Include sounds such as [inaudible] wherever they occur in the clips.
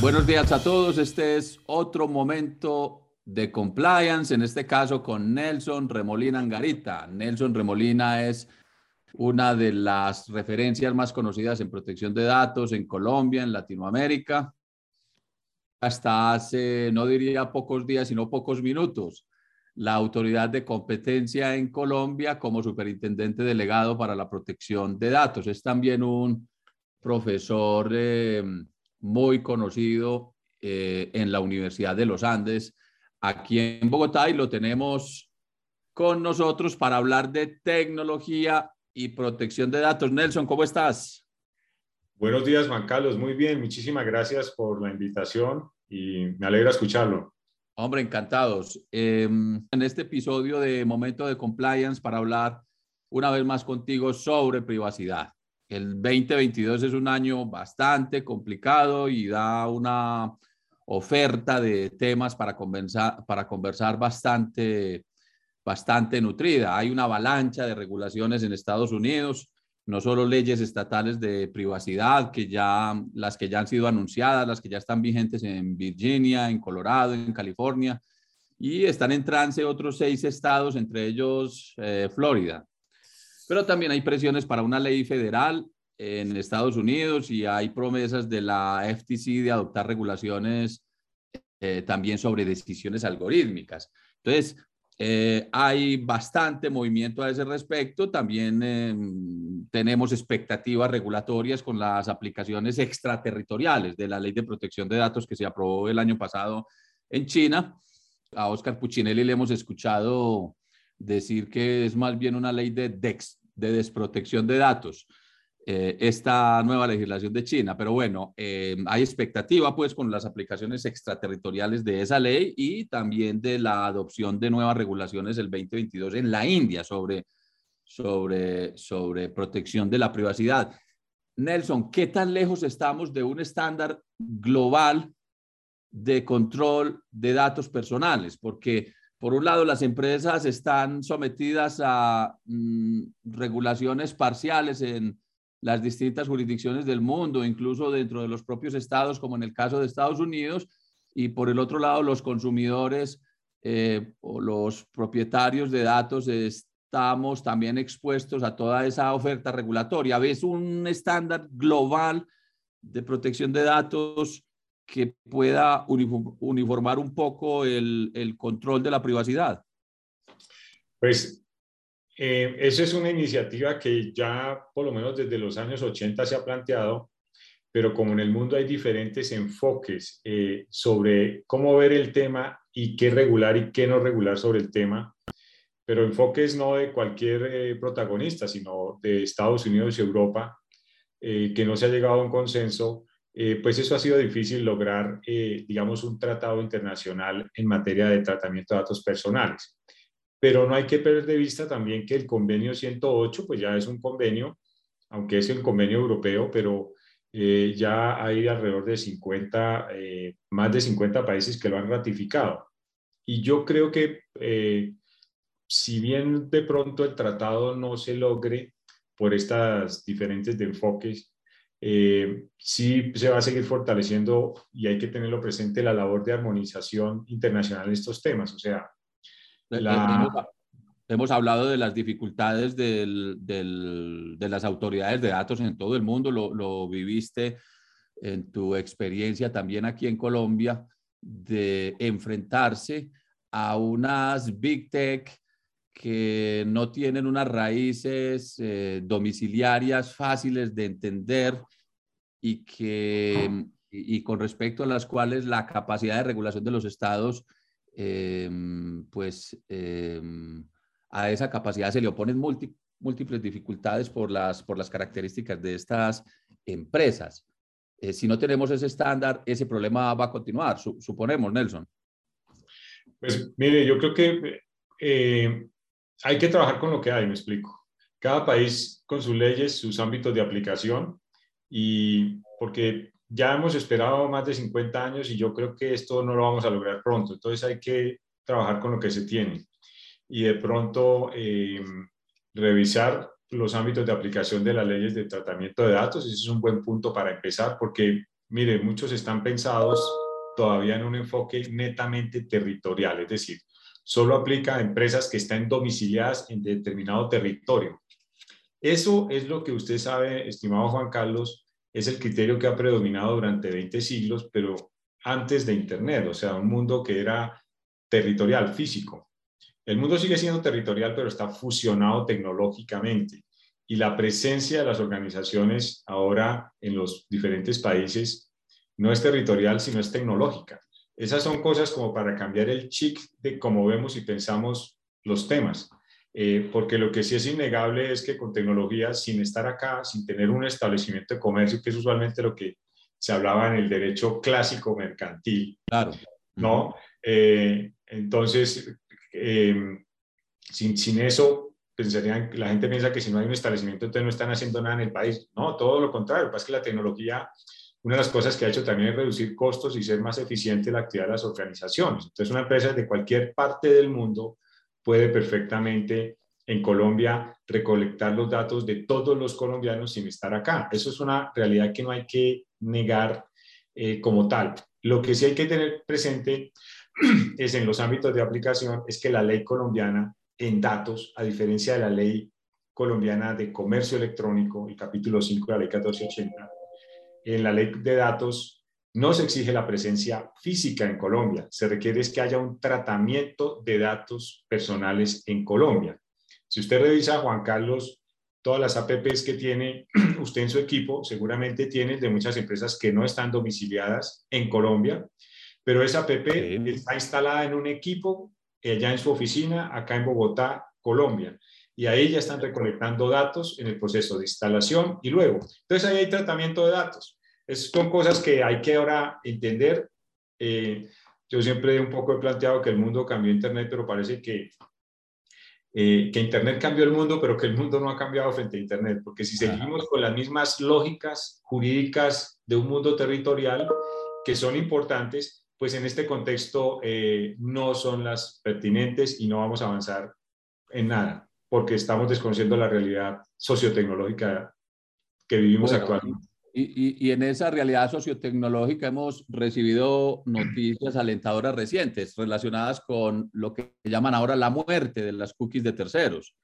Buenos días a todos. Este es otro momento de compliance, en este caso con Nelson Remolina Angarita. Nelson Remolina es una de las referencias más conocidas en protección de datos en Colombia, en Latinoamérica. Hasta hace, no diría pocos días, sino pocos minutos, la autoridad de competencia en Colombia como superintendente delegado para la protección de datos. Es también un profesor eh, muy conocido eh, en la Universidad de los Andes, aquí en Bogotá, y lo tenemos con nosotros para hablar de tecnología y protección de datos. Nelson, ¿cómo estás? Buenos días, Juan Carlos. Muy bien, muchísimas gracias por la invitación y me alegra escucharlo. Hombre, encantados. Em, en este episodio de Momento de Compliance para hablar una vez más contigo sobre privacidad. El 2022 es un año bastante complicado y da una oferta de temas para conversar, para conversar bastante, bastante nutrida. Hay una avalancha de regulaciones en Estados Unidos, no solo leyes estatales de privacidad, que ya, las que ya han sido anunciadas, las que ya están vigentes en Virginia, en Colorado, en California, y están en trance otros seis estados, entre ellos eh, Florida. Pero también hay presiones para una ley federal en Estados Unidos y hay promesas de la FTC de adoptar regulaciones eh, también sobre decisiones algorítmicas. Entonces, eh, hay bastante movimiento a ese respecto. También em, tenemos expectativas regulatorias con las aplicaciones extraterritoriales de la Ley de Protección de Datos que se aprobó el año pasado en China. A Oscar Puccinelli le hemos escuchado decir que es más bien una ley de DEX, de desprotección de datos. Eh, esta nueva legislación de China. Pero bueno, eh, hay expectativa pues con las aplicaciones extraterritoriales de esa ley y también de la adopción de nuevas regulaciones el 2022 en la India sobre, sobre, sobre protección de la privacidad. Nelson, ¿qué tan lejos estamos de un estándar global de control de datos personales? Porque por un lado, las empresas están sometidas a mm, regulaciones parciales en las distintas jurisdicciones del mundo, incluso dentro de los propios estados, como en el caso de Estados Unidos, y por el otro lado, los consumidores eh, o los propietarios de datos estamos también expuestos a toda esa oferta regulatoria. ¿Ves un estándar global de protección de datos que pueda uniformar un poco el, el control de la privacidad? Pues eh, esa es una iniciativa que ya por lo menos desde los años 80 se ha planteado, pero como en el mundo hay diferentes enfoques eh, sobre cómo ver el tema y qué regular y qué no regular sobre el tema, pero enfoques no de cualquier eh, protagonista, sino de Estados Unidos y Europa, que no se ha llegado a un consenso, pues eso ha sido difícil lograr, digamos, un tratado internacional en materia de tratamiento de datos personales. Pero no hay que perder de vista también que el convenio 108, pues ya es un convenio, aunque es el convenio europeo, pero eh, ya hay alrededor de 50, eh, más de 50 países que lo han ratificado. Y yo creo que eh, si bien de pronto el tratado no se logre por estas diferentes de enfoques, sí se va a seguir fortaleciendo y hay que tenerlo presente la labor de armonización internacional en estos temas. O sea, Hemos, hablado de las dificultades del, de las autoridades de datos en todo el mundo, lo, lo viviste en tu experiencia también aquí en Colombia, de enfrentarse a unas big tech que no tienen unas raíces eh, domiciliarias fáciles de entender y que y, con respecto a las cuales la capacidad de regulación de los estados Em, pues em, a esa capacidad se le oponen múltiples dificultades por las, por las características de estas empresas. Eh, si no tenemos ese estándar, ese problema va a continuar, suponemos, Nelson. Pues mire, yo creo que eh, hay que trabajar con lo que hay, me explico. Cada país con sus leyes, sus ámbitos de aplicación, y porque ya hemos esperado más de 50 años y yo creo que esto no lo vamos a lograr pronto. Entonces hay que trabajar con lo que se tiene y de pronto eh, revisar los ámbitos de aplicación de las leyes de tratamiento de datos. Ese es un buen punto para empezar porque mire, muchos están pensados todavía en un enfoque netamente territorial, es decir, solo aplica a empresas que están domiciliadas en determinado territorio. Eso es lo que usted sabe, estimado Juan Carlos, es el criterio que ha predominado durante 20 siglos, pero antes de Internet, o sea, un mundo que era territorial, físico. El mundo sigue siendo territorial, pero está fusionado tecnológicamente. Y la presencia de las organizaciones ahora en los diferentes países no es territorial, sino es tecnológica. Esas son cosas como para cambiar el chip de cómo vemos y pensamos los temas. Eh, porque lo que sí es innegable es que con tecnología, sin estar acá, sin tener un establecimiento de comercio, que es usualmente lo que se hablaba en el derecho clásico mercantil, claro. ¿no? Eh, entonces, eh, sin, sin eso, pensarían, la gente piensa que si no hay un establecimiento, entonces no están haciendo nada en el país. No, todo lo contrario. Lo que pasa es que la tecnología, una de las cosas que ha hecho también es reducir costos y ser más eficiente la actividad de las organizaciones. Entonces, una empresa de cualquier parte del mundo puede perfectamente en Colombia recolectar los datos de todos los colombianos sin estar acá. Eso es una realidad que no hay que negar eh, como tal. Lo que sí hay que tener presente [clears throat] es en los ámbitos de aplicación es que la ley colombiana en datos, a diferencia de la ley colombiana de comercio electrónico, el capítulo 5 de la ley 1480, en la ley de datos no se exige la presencia física en Colombia, se requiere es que haya un tratamiento de datos personales en Colombia. Si usted revisa, Juan Carlos, todas las APPs que tiene [clears throat] usted en su equipo, seguramente tiene de muchas empresas que no están domiciliadas en Colombia, pero esa app está instalada en un equipo allá en su oficina, acá en Bogotá, Colombia. Y ahí ya están recolectando datos en el proceso de instalación y luego. Entonces ahí hay tratamiento de datos. Esas son cosas que hay que ahora entender. Eh, yo siempre un poco he planteado que el mundo cambió Internet, pero parece que, eh, que Internet cambió el mundo, pero que el mundo no ha cambiado frente a Internet, porque si seguimos con las mismas lógicas jurídicas de un mundo territorial, que son importantes, pues en este contexto eh, no son las pertinentes y no vamos a avanzar en nada, porque estamos desconociendo la realidad sociotecnológica que vivimos actualmente. Y, en esa realidad sociotecnológica hemos recibido noticias alentadoras recientes relacionadas con lo que llaman ahora la muerte de las cookies de terceros.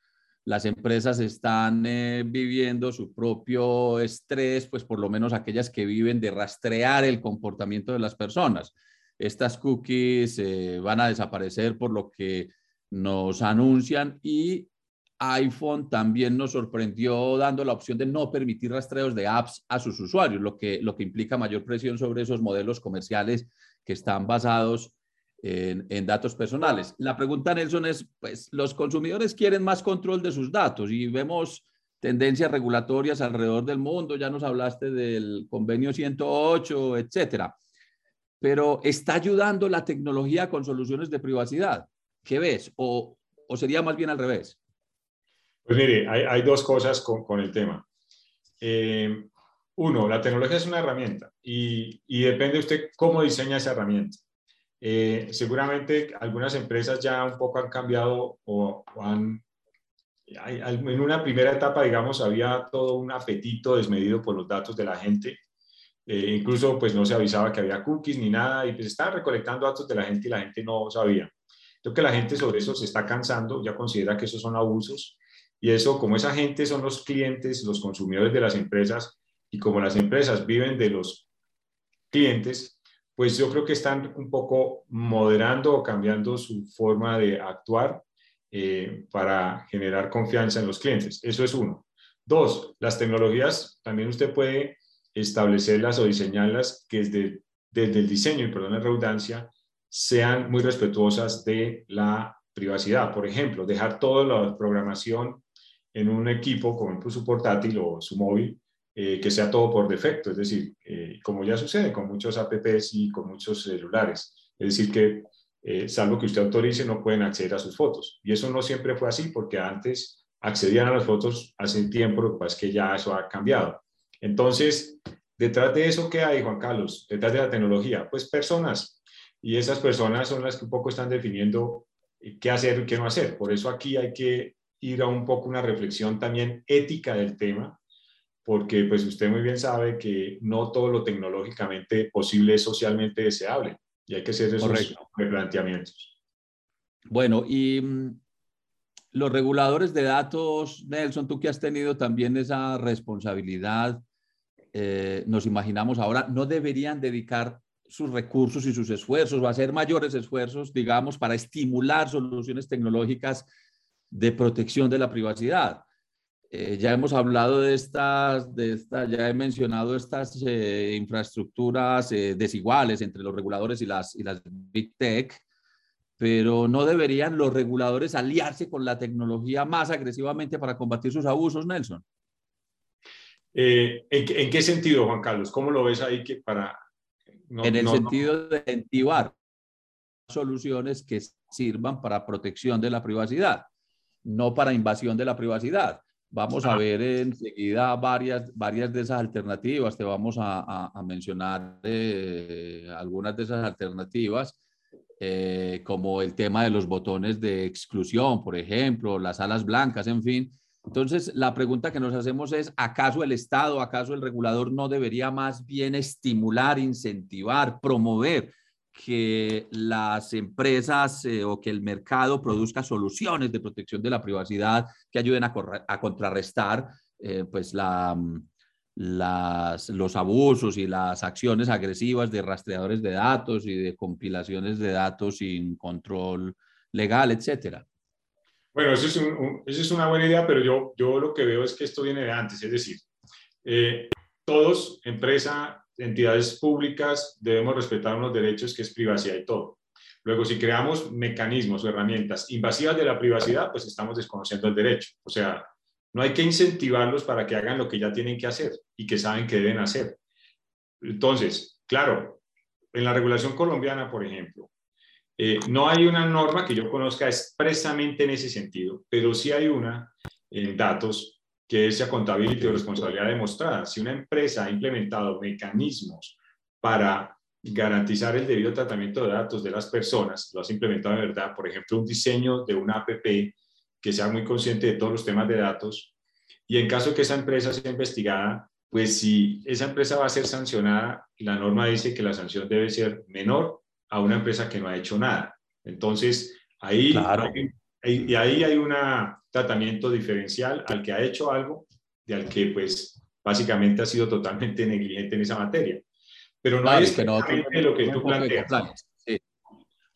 Las empresas están eh, viviendo su propio estrés, pues por lo menos aquellas que viven de rastrear el comportamiento de las personas. Estas cookies eh, van a desaparecer por lo que nos anuncian y iPhone también nos sorprendió dando la opción de no permitir rastreos de apps a sus usuarios, lo que, lo que implica mayor presión sobre esos modelos comerciales que están basados en, en, datos personales. La pregunta, Nelson, es, pues los consumidores quieren más control de sus datos y vemos tendencias regulatorias alrededor del mundo, ya nos hablaste del convenio 108, etcétera. Pero ¿está ayudando la tecnología con soluciones de privacidad? ¿Qué ves? ¿O, o sería más bien al revés? Pues mire, hay, dos cosas con, el tema. Eh, uno, la tecnología es una herramienta y, depende usted cómo diseña esa herramienta. Eh, seguramente algunas empresas ya un poco han cambiado o, han... en una primera etapa, digamos, había todo un apetito desmedido por los datos de la gente. Eh, incluso, pues no se avisaba que había cookies ni nada y pues estaban recolectando datos de la gente y la gente no sabía. Que la gente sobre eso se está cansando, ya considera que esos son abusos y eso, como esa gente son los clientes, los consumidores de las empresas, y como las empresas viven de los clientes, pues yo creo que están un poco moderando o cambiando su forma de actuar eh, para generar confianza en los clientes. Eso es uno. Dos, las tecnologías también usted puede establecerlas o diseñarlas que desde, desde el diseño, y perdón la redundancia, sean muy respetuosas de la privacidad. Por ejemplo, dejar toda la programación en un equipo como su portátil o su móvil, eh, que sea todo por defecto, es decir, eh, como ya sucede con muchos apps y con muchos celulares, es decir, que eh, salvo que usted autorice no pueden acceder a sus fotos. Y eso no siempre fue así, porque antes accedían a las fotos hace tiempo, lo que pasa es que ya eso ha cambiado. Entonces, detrás de eso, ¿qué hay, Juan Carlos? Detrás de la tecnología, pues personas. Y esas personas son las que un poco están definiendo qué hacer y qué no hacer. Por eso aquí hay que ir a un poco una reflexión también ética del tema, porque pues usted muy bien sabe que no todo lo tecnológicamente posible es socialmente deseable y hay que hacer esos replanteamientos. Bueno, y mm, los reguladores de datos, Nelson, tú que has tenido también esa responsabilidad, eh, nos imaginamos ahora, no deberían dedicar sus recursos y sus esfuerzos o hacer mayores esfuerzos, digamos, para estimular soluciones tecnológicas de protección de la privacidad. Eh, ya hemos hablado de estas, de estas, ya he mencionado estas eh, infraestructuras desiguales entre los reguladores y las, y las Big Tech, pero no deberían los reguladores aliarse con la tecnología más agresivamente para combatir sus abusos, Nelson. Eh, ¿en, qué sentido, Juan Carlos? ¿Cómo lo ves ahí que para... en el sentido de incentivar soluciones que sirvan para protección de la privacidad, no para invasión de la privacidad. Vamos a ah. ver enseguida varias, varias de esas alternativas, te vamos a, mencionar eh, algunas de esas alternativas eh, como el tema de los botones de exclusión, por ejemplo, las alas blancas, en fin. Entonces, la pregunta que nos hacemos es, ¿acaso el Estado, acaso el regulador no debería más bien estimular, incentivar, promover que las empresas eh, o que el mercado produzca soluciones de protección de la privacidad que ayuden a, contrarrestar eh, pues la, las, los abusos y las acciones agresivas de rastreadores de datos y de compilaciones de datos sin control legal, etcétera. Bueno, eso es, una buena idea, pero yo, yo lo que veo es que esto viene de antes, es decir, eh, todos, empresa, entidades públicas, debemos respetar unos derechos que es privacidad y todo. Luego, si creamos mecanismos o herramientas invasivas de la privacidad, pues estamos desconociendo el derecho. O sea, no hay que incentivarlos para que hagan lo que ya tienen que hacer y que saben que deben hacer. Entonces, claro, en la regulación colombiana, por ejemplo, eh, no hay una norma que yo conozca expresamente en ese sentido, pero sí hay una en datos que es contabilidad o responsabilidad demostrada. Si una empresa ha implementado mecanismos para garantizar el debido tratamiento de datos de las personas, lo has implementado de verdad, por ejemplo, un diseño de una APP que sea muy consciente de todos los temas de datos y en caso que esa empresa sea investigada, pues si esa empresa va a ser sancionada, la norma dice que la sanción debe ser menor a una empresa que no ha hecho nada. Entonces, ahí, y ahí hay un tratamiento diferencial al que ha hecho algo y al que pues básicamente ha sido totalmente negligente en esa materia. Pero no es lo que tú planteas.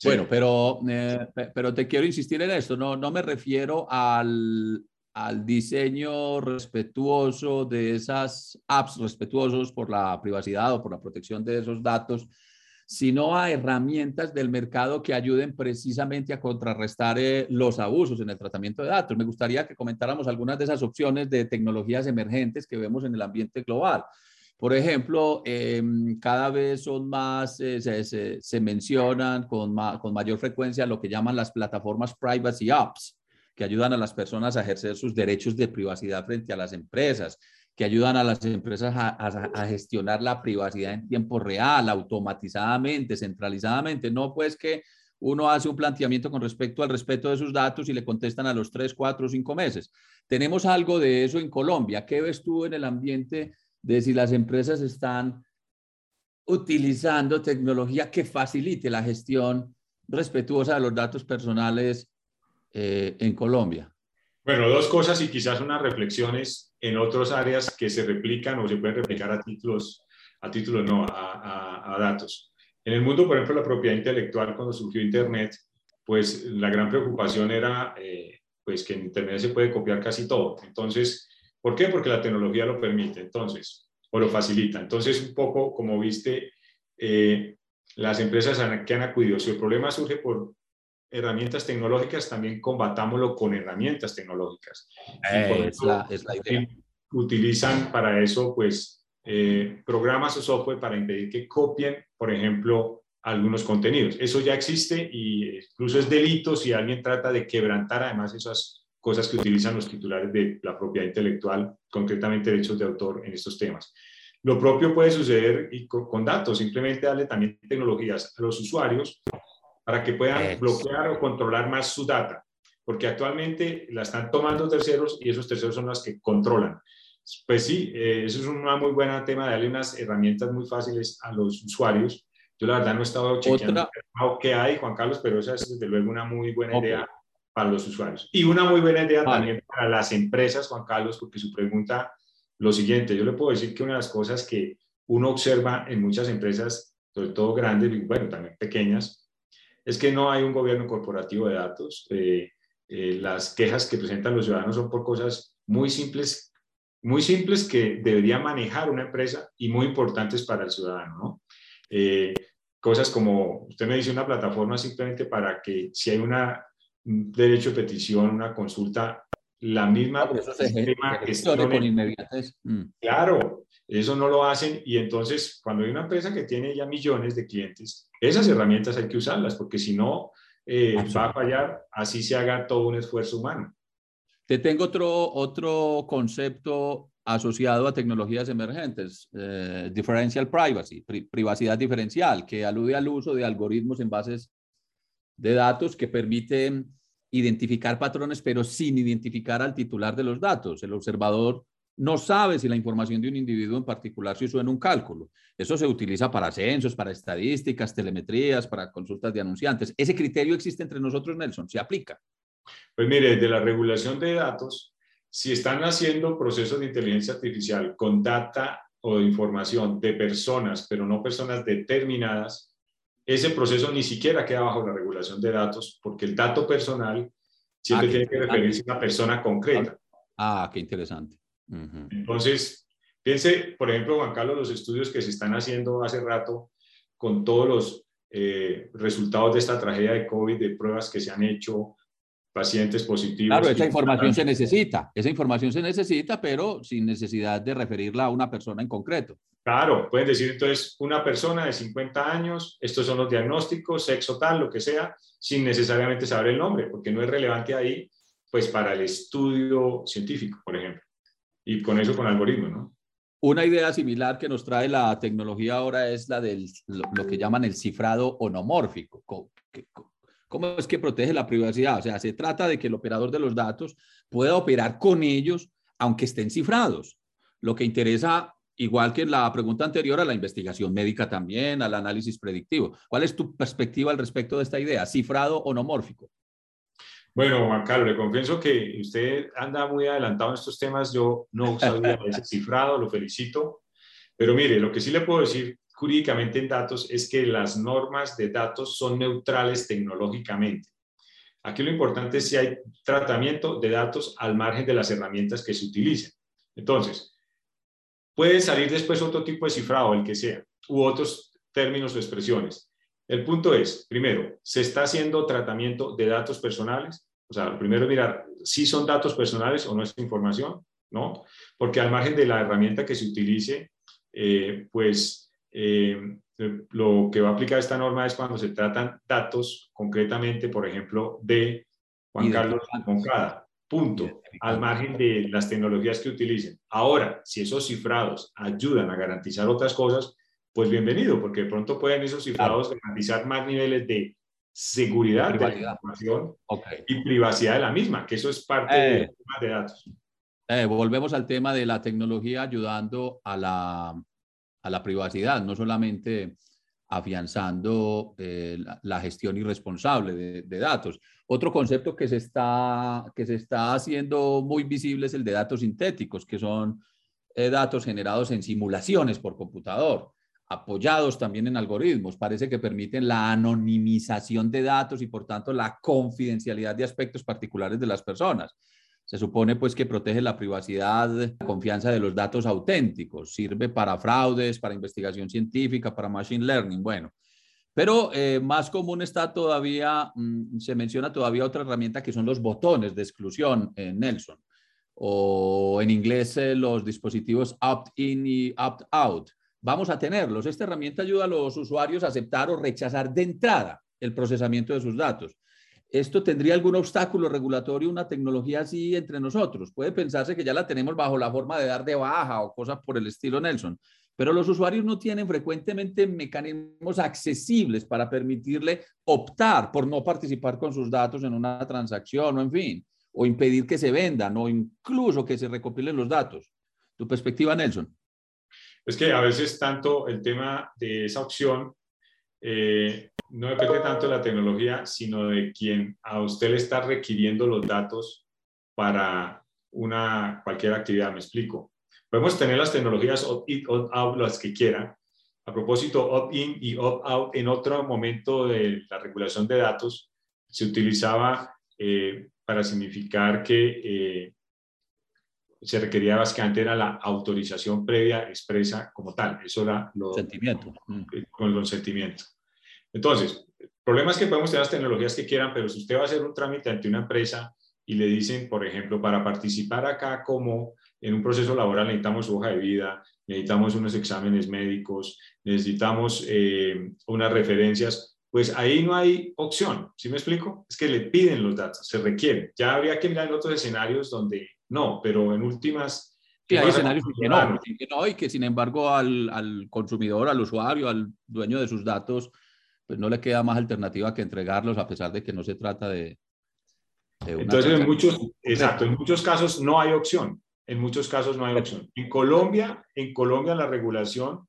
Bueno, pero, eh, pero te quiero insistir en esto, no, no me refiero al, al diseño respetuoso de esas apps, respetuosos por la privacidad o por la protección de esos datos, sino a herramientas del mercado que ayuden precisamente a contrarrestar eh, los abusos en el tratamiento de datos. Me gustaría que comentáramos algunas de esas opciones de tecnologías emergentes que vemos en el ambiente global. Por ejemplo, em, cada vez son más, eh, se, mencionan con, con mayor frecuencia lo que llaman las plataformas privacy apps, que ayudan a las personas a ejercer sus derechos de privacidad frente a las empresas, que ayudan a las empresas a, gestionar la privacidad en tiempo real, automatizadamente, centralizadamente. No pues que uno hace un planteamiento con respecto al respeto de sus datos y le contestan a los tres, cuatro cinco meses. Tenemos algo de eso en Colombia. ¿Qué ves tú en el ambiente de si las empresas están utilizando tecnología que facilite la gestión respetuosa de los datos personales eh, en Colombia? Bueno, dos cosas y quizás unas reflexiones en otras áreas que se replican o se pueden replicar a títulos, a títulos no, a, datos. En el mundo, por ejemplo, la propiedad intelectual, cuando surgió Internet, pues la gran preocupación era eh, pues que en Internet se puede copiar casi todo. Entonces, ¿Por qué? Porque la tecnología lo permite, entonces, o lo facilita. Entonces, un poco, como viste, eh, las empresas que han acudido, si el problema surge por herramientas tecnológicas, también combatámoslo con herramientas tecnológicas. es, la, idea. Utilizan para eso, pues, eh, programas o software para impedir que copien, por ejemplo, algunos contenidos. Eso ya existe y incluso es delito si alguien trata de quebrantar además esas cosas que utilizan los titulares de la propiedad intelectual, concretamente derechos de autor en estos temas. Lo propio puede suceder y con, datos, simplemente darle también tecnologías a los usuarios para que puedan bloquear o controlar más su data, porque actualmente la están tomando terceros y esos terceros son los que controlan. Pues sí, eh, eso es un muy buen tema, darle unas herramientas muy fáciles a los usuarios. Yo la verdad no he estado chequeando qué hay, Juan Carlos, pero esa es desde luego una muy buena idea para los usuarios. Y una muy buena idea también para las empresas, Juan Carlos, porque su pregunta, lo siguiente, yo le puedo decir que una de las cosas que uno observa en muchas empresas, sobre todo grandes, y bueno, también pequeñas, es que no hay un gobierno corporativo de datos. Eh, eh, las quejas que presentan los ciudadanos son por cosas muy simples, muy simples que debería manejar una empresa y muy importantes para el ciudadano. ¿no? Eh, cosas como, usted me dice una plataforma simplemente para que si hay una, un derecho de petición, una consulta, la misma... Ah, eso con inmediatez. Mm. Claro, eso no lo hacen y entonces cuando hay una empresa que tiene ya millones de clientes, esas herramientas hay que usarlas porque si no eh, va a fallar, así se haga todo un esfuerzo humano. Te tengo otro, otro concepto asociado a tecnologías emergentes, eh, differential privacy, privacidad diferencial, que alude al uso de algoritmos en bases de datos que permiten identificar patrones, pero sin identificar al titular de los datos. El observador no sabe si la información de un individuo en particular se usó en un cálculo. Eso se utiliza para censos, para estadísticas, telemetrías, para consultas de anunciantes. ¿Ese criterio existe entre nosotros, Nelson? ¿Se aplica? Pues mire, de la regulación de datos, si están haciendo procesos de inteligencia artificial con data o información de personas, pero no personas determinadas, ese proceso ni siquiera queda bajo la regulación de datos, porque el dato personal siempre ah, tiene que referirse a una persona concreta. Ah, qué interesante. Entonces, piense, por ejemplo, Juan Carlos, los estudios que se están haciendo hace rato con todos los eh, resultados de esta tragedia de COVID, de pruebas que se han hecho, pacientes positivos. Claro, esa información se necesita, esa información se necesita, pero sin necesidad de referirla a una persona en concreto. Claro, pueden decir entonces una persona de 50 años, estos son los diagnósticos, sexo tal, lo que sea, sin necesariamente saber el nombre, porque no es relevante ahí, pues para el estudio científico, por ejemplo y con eso con algoritmos, ¿no? Una idea similar que nos trae la tecnología ahora es la del lo, que llaman el cifrado onomórfico. ¿Cómo, es que protege la privacidad? O sea, se trata de que el operador de los datos pueda operar con ellos aunque estén cifrados. Lo que interesa, igual que en la pregunta anterior, a la investigación médica también, al análisis predictivo. ¿Cuál es tu perspectiva al respecto de esta idea? Cifrado onomórfico. Bueno, Juan Carlos, le confieso que usted anda muy adelantado en estos temas. Yo no sabía [laughs] ese cifrado, lo felicito. Pero mire, lo que sí le puedo decir jurídicamente en datos es que las normas de datos son neutrales tecnológicamente. Aquí lo importante es si hay tratamiento de datos al margen de las herramientas que se utilicen. Entonces, puede salir después otro tipo de cifrado, el que sea, u otros términos o expresiones. El punto es, primero, ¿se está haciendo tratamiento de datos personales? O sea, primero mirar si son datos personales o no es información, ¿no? Porque al margen de la herramienta que se utilice, eh, pues eh, lo que va a aplicar esta norma es cuando se tratan datos concretamente, por ejemplo, de Juan Carlos Moncada. Punto. Al margen de las tecnologías que utilicen. Ahora, si esos cifrados ayudan a garantizar otras cosas, pues bienvenido, porque de pronto pueden esos cifrados garantizar más niveles de seguridad de la información y privacidad de la misma, que eso es parte de, eh. de datos. Eh, volvemos al tema de la tecnología ayudando a la, a la privacidad, no solamente afianzando eh, la, gestión irresponsable de, datos. Otro concepto que se, está, que se está haciendo muy visible es el de datos sintéticos, que son datos generados en simulaciones por computador apoyados también en algoritmos, parece que permiten la anonimización de datos y por tanto la confidencialidad de aspectos particulares de las personas. Se supone pues que protege la privacidad, la confianza de los datos auténticos, sirve para fraudes, para investigación científica, para machine learning, bueno. Pero eh, más común está todavía, mm, se menciona todavía otra herramienta que son los botones de exclusión en Nelson, o en inglés eh, los dispositivos opt-in y opt-out vamos a tenerlos. Esta herramienta ayuda a los usuarios a aceptar o rechazar de entrada el procesamiento de sus datos. ¿Esto tendría algún obstáculo regulatorio, una tecnología así entre nosotros? Puede pensarse que ya la tenemos bajo la forma de dar de baja o cosas por el estilo Nelson, pero los usuarios no tienen frecuentemente mecanismos accesibles para permitirle optar por no participar con sus datos en una transacción o en fin, o impedir que se vendan o incluso que se recopilen los datos. Tu perspectiva, Nelson. Es que a veces tanto el tema de esa opción eh, no depende tanto de la tecnología, sino de quien a usted le está requiriendo los datos para una, cualquier actividad. Me explico. Podemos tener las tecnologías opt-in, opt-out, las que quieran. A propósito, opt-in y opt-out, en otro momento de la regulación de datos, se utilizaba eh, para significar que eh, se requería básicamente era la autorización previa expresa como tal. Eso era lo... Sentimiento. Eh, con el consentimiento. Entonces, el problema es que podemos tener las tecnologías que quieran, pero si usted va a hacer un trámite ante una empresa y le dicen, por ejemplo, para participar acá como en un proceso laboral necesitamos hoja de vida, necesitamos unos exámenes médicos, necesitamos eh, unas referencias, pues ahí no hay opción, ¿sí me explico? Es que le piden los datos, se requieren. Ya habría que mirar en otros escenarios donde no, pero en últimas... Sí, hay escenarios que no, que no, y que sin embargo al, al, consumidor, al usuario, al dueño de sus datos, pues no le queda más alternativa que entregarlos a pesar de que no se trata de... de Entonces, en muchos, exacto, en muchos casos no hay opción. En muchos casos no hay opción. En Colombia, en Colombia la regulación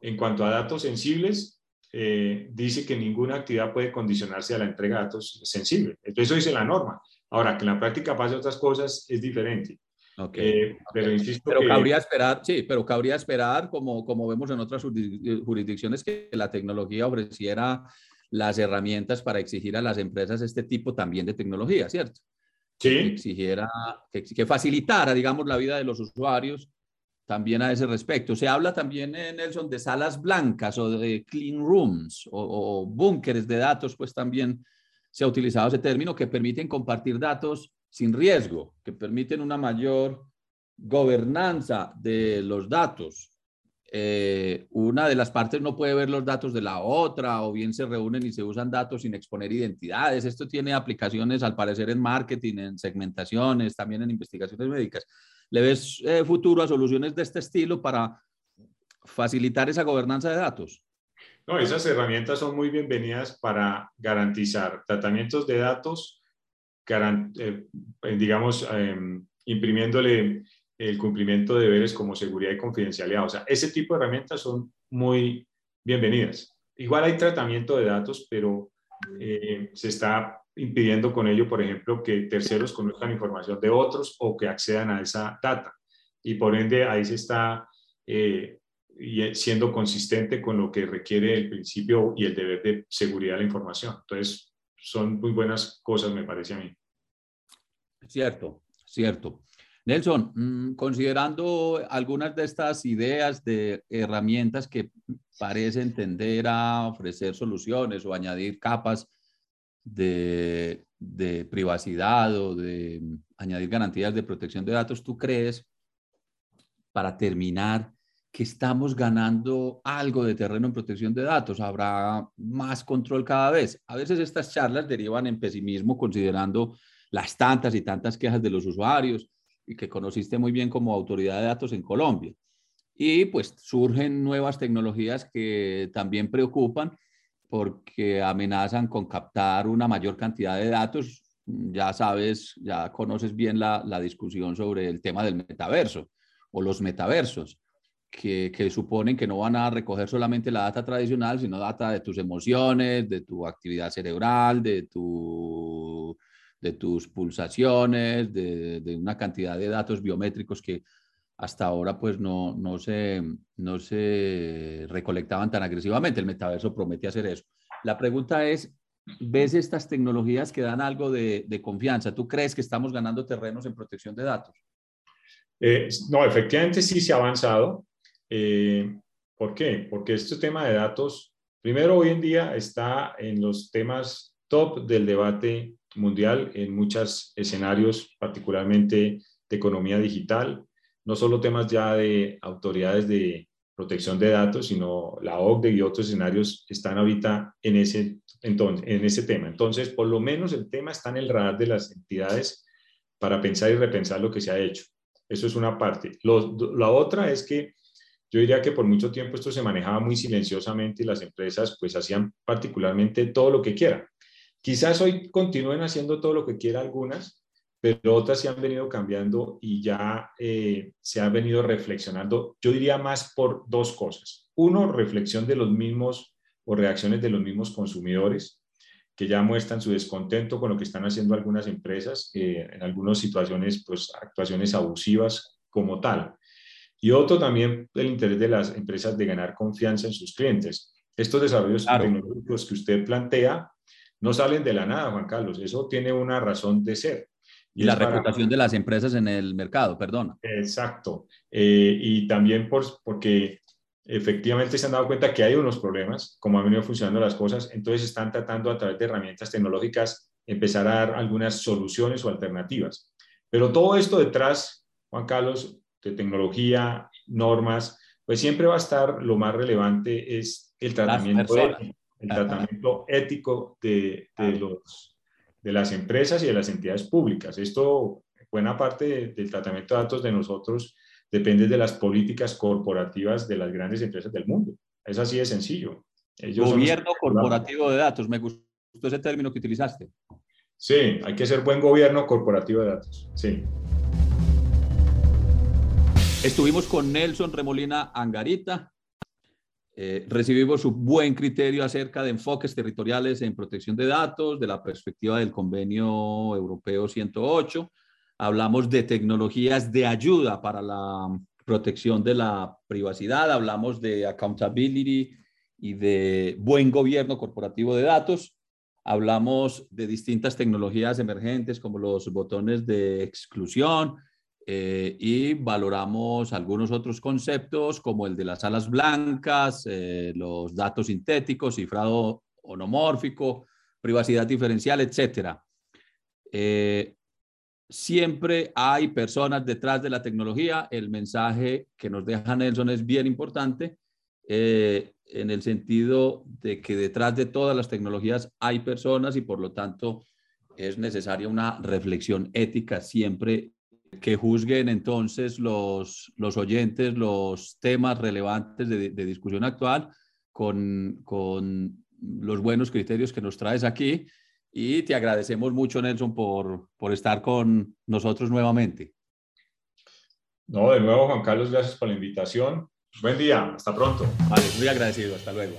en cuanto a datos sensibles eh, dice que ninguna actividad puede condicionarse a la entrega de datos sensibles. Eso dice la norma. Ahora, que en la práctica pase otras cosas es diferente. Okay. Eh, pero insisto pero cabría esperar, sí, pero cabría esperar, como, como vemos en otras jurisdicciones, que la tecnología ofreciera las herramientas para exigir a las empresas este tipo también de tecnología, ¿cierto? Sí. Que exigiera, que, que facilitara, digamos, la vida de los usuarios también a ese respecto. Se habla también, en Nelson, de salas blancas o de clean rooms o, o búnkeres de datos, pues también se ha utilizado ese término, que permiten compartir datos sin riesgo, que permiten una mayor gobernanza de los datos. Eh, una de las partes no puede ver los datos de la otra o bien se reúnen y se usan datos sin exponer identidades. Esto tiene aplicaciones al parecer en marketing, en segmentaciones, también en investigaciones médicas. ¿Le ves eh, futuro a soluciones de este estilo para facilitar esa gobernanza de datos? No, esas herramientas son muy bienvenidas para garantizar tratamientos de datos, eh, digamos, em, imprimiéndole el cumplimiento de deberes como seguridad y confidencialidad. O sea, ese tipo de herramientas son muy bienvenidas. Igual hay tratamiento de datos, pero eh, se está impidiendo con ello, por ejemplo, que terceros conozcan información de otros o que accedan a esa data. Y por ende, ahí se está eh, y eh, siendo consistente con lo que requiere el principio y el deber de seguridad de la información. Entonces, son muy buenas cosas, me parece a mí. Cierto, cierto. Nelson, mm, considerando algunas de estas ideas de herramientas que parecen tender a ofrecer soluciones o añadir capas de, de privacidad o de añadir garantías de protección de datos, ¿tú crees, para terminar, que estamos ganando algo de terreno en protección de datos, habrá más control cada vez. A veces estas charlas derivan en pesimismo considerando las tantas y tantas quejas de los usuarios y que conociste muy bien como autoridad de datos en Colombia. Y pues surgen nuevas tecnologías que también preocupan porque amenazan con captar una mayor cantidad de datos. Ya sabes, ya conoces bien la, la discusión sobre el tema del metaverso o los metaversos que, suponen que no van a recoger solamente la data tradicional, sino data de tus emociones, de tu actividad cerebral, de, tu, de tus pulsaciones, de, de una cantidad de datos biométricos que hasta ahora pues no, no, se, no se recolectaban tan agresivamente. El metaverso promete hacer eso. La pregunta es, ¿ves estas tecnologías que dan algo de, de confianza? ¿Tú crees que estamos ganando terrenos en protección de datos? Eh, no, efectivamente sí se ha avanzado. Eh, ¿Por qué? Porque este tema de datos, primero hoy en día está en los temas top del debate mundial en muchos escenarios, particularmente de economía digital, no solo temas ya de autoridades de protección de datos, sino la OCDE y otros escenarios están ahorita en ese, entonces, en ese tema. Entonces, por lo menos el tema está en el radar de las entidades para pensar y repensar lo que se ha hecho. Eso es una parte. la otra es que yo diría que por mucho tiempo esto se manejaba muy silenciosamente y las empresas pues hacían particularmente todo lo que quieran. Quizás hoy continúen haciendo todo lo que quieran algunas, pero otras se han venido cambiando y ya eh, se ha venido reflexionando, yo diría más por dos cosas. Uno, reflexión de los mismos o reacciones de los mismos consumidores que ya muestran su descontento con lo que están haciendo algunas empresas, eh, en algunas situaciones, pues actuaciones abusivas como tal. Y otro también el interés de las empresas de ganar confianza en sus clientes. Estos desarrollos tecnológicos que usted plantea no salen de la nada, Juan Carlos, eso tiene una razón de ser. Y, la reputación de las empresas en el mercado, perdona. Exacto. Eh, y también por, porque efectivamente se han dado cuenta que hay unos problemas, como han venido funcionando las cosas, entonces están tratando a través de herramientas tecnológicas empezar a dar algunas soluciones o alternativas. Pero todo esto detrás, Juan Carlos, de tecnología, normas, pues siempre va a estar lo más relevante es el tratamiento, ético, el tratamiento ético de, los, de las empresas y de las entidades públicas. Esto, buena parte del tratamiento de datos de nosotros depende de las políticas corporativas de las grandes empresas del mundo. Es así de sencillo. gobierno corporativo de datos, me gustó ese término que utilizaste. Sí, hay que ser buen gobierno corporativo de datos. Sí. Estuvimos con Nelson Remolina Angarita. Eh, recibimos su buen criterio acerca de enfoques territoriales en protección de datos, de la perspectiva del convenio europeo 108 hablamos de tecnologías de ayuda para la protección de la privacidad, hablamos de accountability y de buen gobierno corporativo de datos, hablamos de distintas tecnologías emergentes como los botones de exclusión eh, y valoramos algunos otros conceptos como el de las alas blancas, eh, los datos sintéticos, cifrado onomórfico, privacidad diferencial, etcétera. Eh, siempre hay personas detrás de la tecnología. El mensaje que nos deja Nelson es bien importante en el sentido de que detrás de todas las tecnologías hay personas y por lo tanto es necesaria una reflexión ética siempre que juzguen entonces los, los oyentes los temas relevantes de, de discusión actual con, con los buenos criterios que nos traes aquí y te agradecemos mucho, Nelson, por, por estar con nosotros nuevamente. No, de nuevo, Juan Carlos, gracias por la invitación. Buen día, hasta pronto. Vale, muy agradecido, hasta luego.